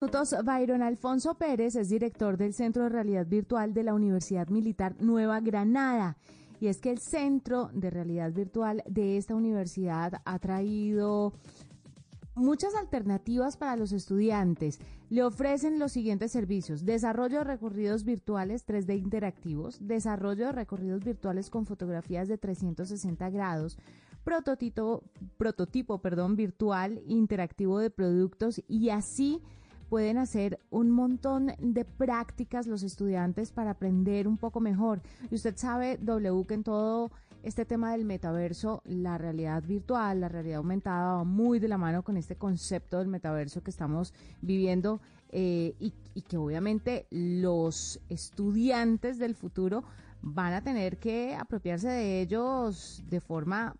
minutos, Byron Alfonso Pérez es director del Centro de Realidad Virtual de la Universidad Militar Nueva Granada. Y es que el Centro de Realidad Virtual de esta universidad ha traído muchas alternativas para los estudiantes. Le ofrecen los siguientes servicios. Desarrollo de recorridos virtuales 3D interactivos, desarrollo de recorridos virtuales con fotografías de 360 grados, prototipo, prototipo virtual interactivo de productos y así pueden hacer un montón de prácticas los estudiantes para aprender un poco mejor. Y usted sabe, W, que en todo este tema del metaverso, la realidad virtual, la realidad aumentada va muy de la mano con este concepto del metaverso que estamos viviendo eh, y, y que obviamente los estudiantes del futuro van a tener que apropiarse de ellos de forma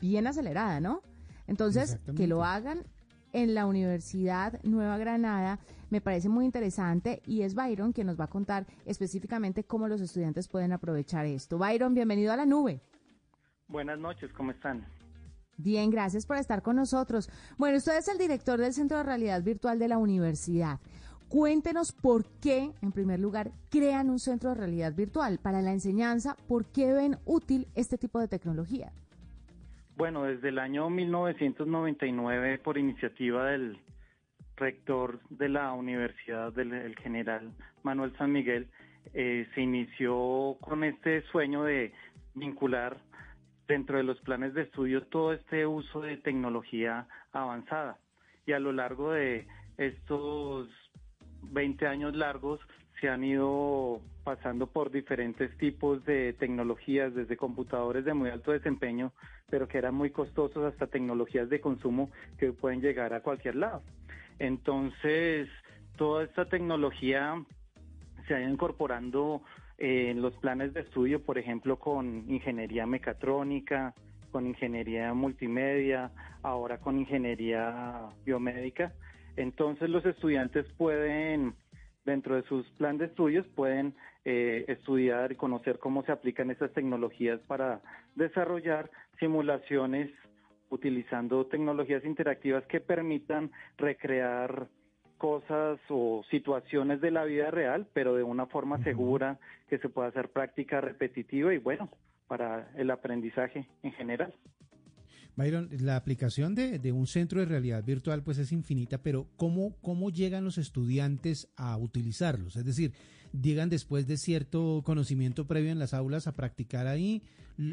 bien acelerada, ¿no? Entonces, que lo hagan en la Universidad Nueva Granada. Me parece muy interesante y es Byron quien nos va a contar específicamente cómo los estudiantes pueden aprovechar esto. Byron, bienvenido a la nube. Buenas noches, ¿cómo están? Bien, gracias por estar con nosotros. Bueno, usted es el director del Centro de Realidad Virtual de la universidad. Cuéntenos por qué, en primer lugar, crean un centro de realidad virtual para la enseñanza, por qué ven útil este tipo de tecnología. Bueno, desde el año 1999, por iniciativa del rector de la Universidad del General Manuel San Miguel, eh, se inició con este sueño de vincular dentro de los planes de estudio todo este uso de tecnología avanzada. Y a lo largo de estos 20 años largos se han ido pasando por diferentes tipos de tecnologías, desde computadores de muy alto desempeño, pero que eran muy costosos, hasta tecnologías de consumo que pueden llegar a cualquier lado. Entonces, toda esta tecnología se ha ido incorporando en los planes de estudio, por ejemplo, con ingeniería mecatrónica, con ingeniería multimedia, ahora con ingeniería biomédica. Entonces los estudiantes pueden dentro de sus planes de estudios pueden eh, estudiar y conocer cómo se aplican estas tecnologías para desarrollar simulaciones utilizando tecnologías interactivas que permitan recrear cosas o situaciones de la vida real, pero de una forma segura, que se pueda hacer práctica repetitiva y bueno, para el aprendizaje en general. Byron, la aplicación de, un centro de realidad virtual pues es infinita, pero ¿cómo, ¿cómo llegan los estudiantes a utilizarlos? Es decir, llegan después de cierto conocimiento previo en las aulas a practicar ahí,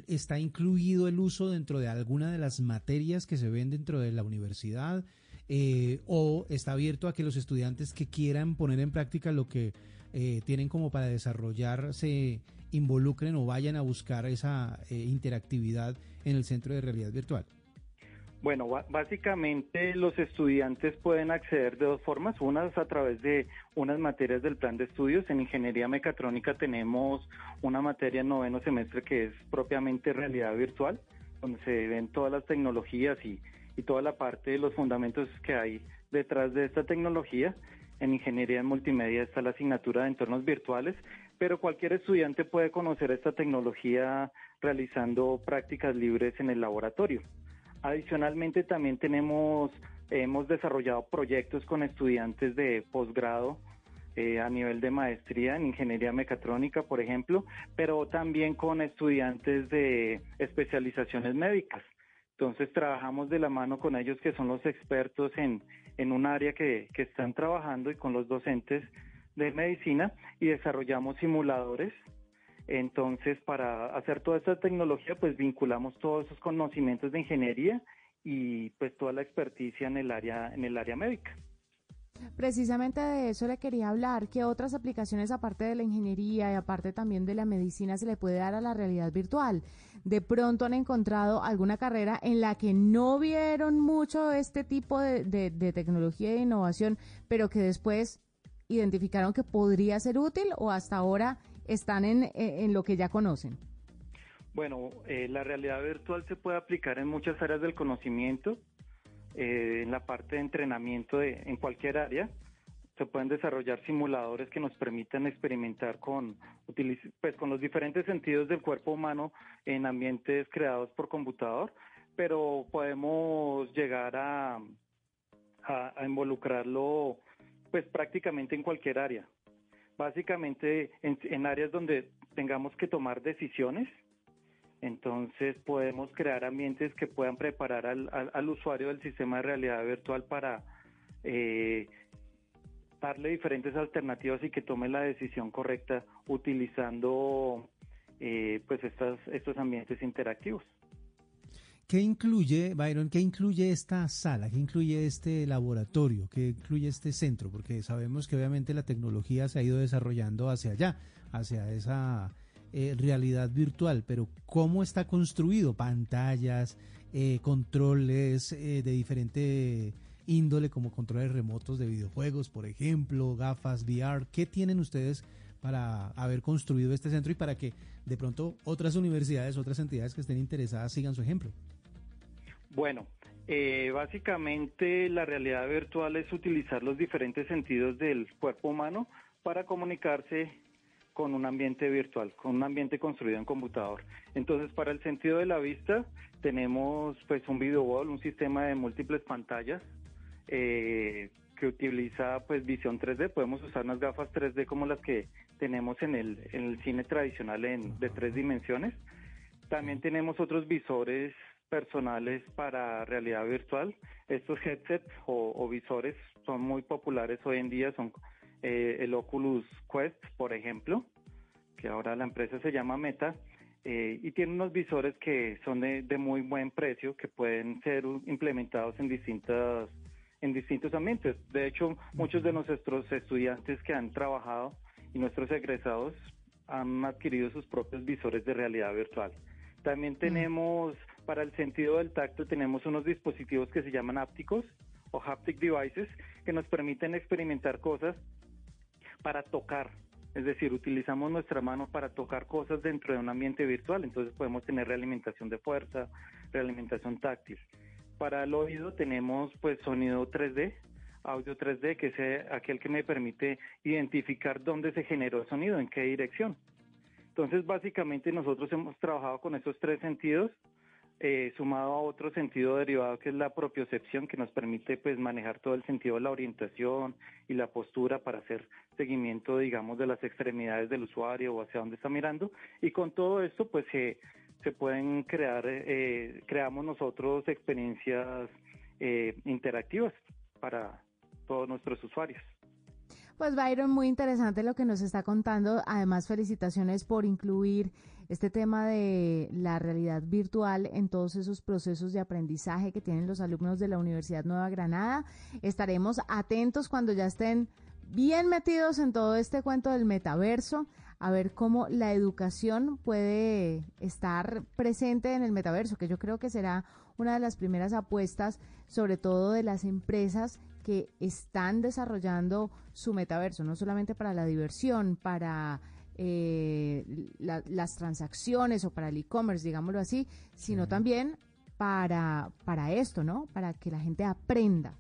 está incluido el uso dentro de alguna de las materias que se ven dentro de la universidad, eh, o está abierto a que los estudiantes que quieran poner en práctica lo que eh, tienen como para desarrollarse involucren o vayan a buscar esa eh, interactividad en el centro de realidad virtual? Bueno, básicamente los estudiantes pueden acceder de dos formas. Una es a través de unas materias del plan de estudios. En ingeniería mecatrónica tenemos una materia en noveno semestre que es propiamente realidad virtual, donde se ven todas las tecnologías y, y toda la parte de los fundamentos que hay detrás de esta tecnología. En ingeniería multimedia está la asignatura de entornos virtuales pero cualquier estudiante puede conocer esta tecnología realizando prácticas libres en el laboratorio. Adicionalmente también tenemos, hemos desarrollado proyectos con estudiantes de posgrado eh, a nivel de maestría en ingeniería mecatrónica, por ejemplo, pero también con estudiantes de especializaciones médicas. Entonces trabajamos de la mano con ellos que son los expertos en, en un área que, que están trabajando y con los docentes de medicina y desarrollamos simuladores. Entonces, para hacer toda esta tecnología, pues vinculamos todos esos conocimientos de ingeniería y pues toda la experticia en el área en el área médica. Precisamente de eso le quería hablar. ¿Qué otras aplicaciones, aparte de la ingeniería y aparte también de la medicina, se le puede dar a la realidad virtual? De pronto han encontrado alguna carrera en la que no vieron mucho este tipo de, de tecnología e innovación, pero que después identificaron que podría ser útil o hasta ahora están en, en lo que ya conocen? Bueno, eh, la realidad virtual se puede aplicar en muchas áreas del conocimiento, eh, en la parte de entrenamiento de, en cualquier área. Se pueden desarrollar simuladores que nos permitan experimentar con, pues, con los diferentes sentidos del cuerpo humano en ambientes creados por computador, pero podemos llegar a, a, a involucrarlo pues prácticamente en cualquier área. Básicamente en, áreas donde tengamos que tomar decisiones, entonces podemos crear ambientes que puedan preparar al, usuario del sistema de realidad virtual para eh, darle diferentes alternativas y que tome la decisión correcta utilizando eh, pues estos ambientes interactivos. ¿Qué incluye, Byron, qué incluye esta sala, qué incluye este laboratorio, qué incluye este centro? Porque sabemos que obviamente la tecnología se ha ido desarrollando hacia allá, hacia esa eh, realidad virtual, pero ¿cómo está construido? Pantallas, eh, controles eh, de diferente índole, como controles remotos de videojuegos, por ejemplo, gafas VR. ¿Qué tienen ustedes para haber construido este centro y para que de pronto otras universidades, otras entidades que estén interesadas sigan su ejemplo? Bueno, eh, básicamente la realidad virtual es utilizar los diferentes sentidos del cuerpo humano para comunicarse con un ambiente virtual, con un ambiente construido en computador. Entonces, para el sentido de la vista, tenemos pues un video wall, un sistema de múltiples pantallas eh, que utiliza pues visión 3D. Podemos usar unas gafas 3D como las que tenemos en el, en el cine tradicional en, de tres dimensiones. También tenemos otros visores personales para realidad virtual. Estos headsets o, visores son muy populares hoy en día, son eh, el Oculus Quest, por ejemplo, que ahora la empresa se llama Meta, eh, y tiene unos visores que son de, muy buen precio, que pueden ser implementados en distintas en distintos ambientes. De hecho, muchos de nuestros estudiantes que han trabajado y nuestros egresados han adquirido sus propios visores de realidad virtual. También mm. tenemos para el sentido del tacto tenemos unos dispositivos que se llaman ápticos o haptic devices que nos permiten experimentar cosas para tocar. Es decir, utilizamos nuestra mano para tocar cosas dentro de un ambiente virtual, entonces podemos tener realimentación de fuerza, realimentación táctil. Para el oído tenemos pues sonido 3D, audio 3D, que es aquel que me permite identificar dónde se generó el sonido, en qué dirección. Entonces, básicamente nosotros hemos trabajado con esos tres sentidos eh, sumado a otro sentido derivado que es la propiocepción que nos permite pues manejar todo el sentido de la orientación y la postura para hacer seguimiento digamos de las extremidades del usuario o hacia dónde está mirando y con todo esto pues se pueden crear eh, creamos nosotros experiencias eh, interactivas para todos nuestros usuarios. Pues Byron, muy interesante lo que nos está contando. Además, felicitaciones por incluir este tema de la realidad virtual en todos esos procesos de aprendizaje que tienen los alumnos de la Universidad Nueva Granada. Estaremos atentos cuando ya estén bien metidos en todo este cuento del metaverso, a ver cómo la educación puede estar presente en el metaverso, que yo creo que será una de las primeras apuestas, sobre todo de las empresas que están desarrollando su metaverso, no solamente para la diversión, para eh, las transacciones o para el e-commerce, digámoslo así, sino también para, para esto, ¿no? Para que la gente aprenda